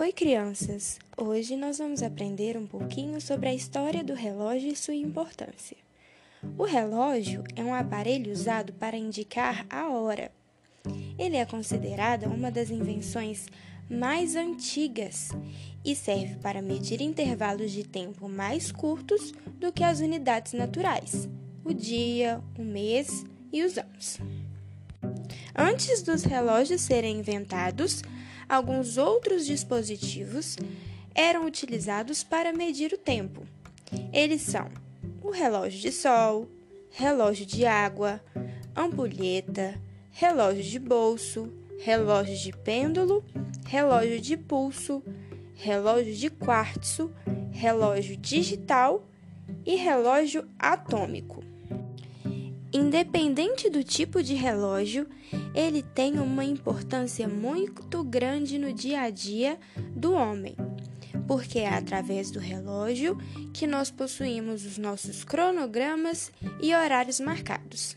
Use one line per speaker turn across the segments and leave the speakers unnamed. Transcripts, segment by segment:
Oi, crianças! Hoje nós vamos aprender um pouquinho sobre a história do relógio e sua importância. O relógio é um aparelho usado para indicar a hora. Ele é considerado uma das invenções mais antigas e serve para medir intervalos de tempo mais curtos do que as unidades naturais, o dia, o mês e os anos. Antes dos relógios serem inventados, alguns outros dispositivos eram utilizados para medir o tempo. Eles são o relógio de sol, relógio de água, ampulheta, relógio de bolso, relógio de pêndulo, relógio de pulso, relógio de quartzo, relógio digital e relógio atômico. Independente do tipo de relógio, ele tem uma importância muito grande no dia a dia do homem, porque é através do relógio que nós possuímos os nossos cronogramas e horários marcados.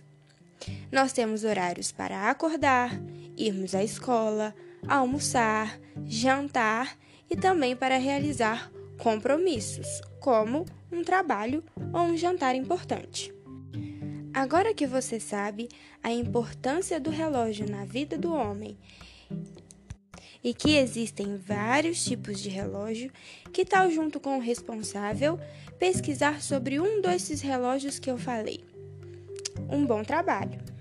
Nós temos horários para acordar, irmos à escola, almoçar, jantar e também para realizar compromissos, como um trabalho ou um jantar importante. Agora que você sabe a importância do relógio na vida do homem e que existem vários tipos de relógio, que tal, junto com o responsável, pesquisar sobre um desses relógios que eu falei? Um bom trabalho!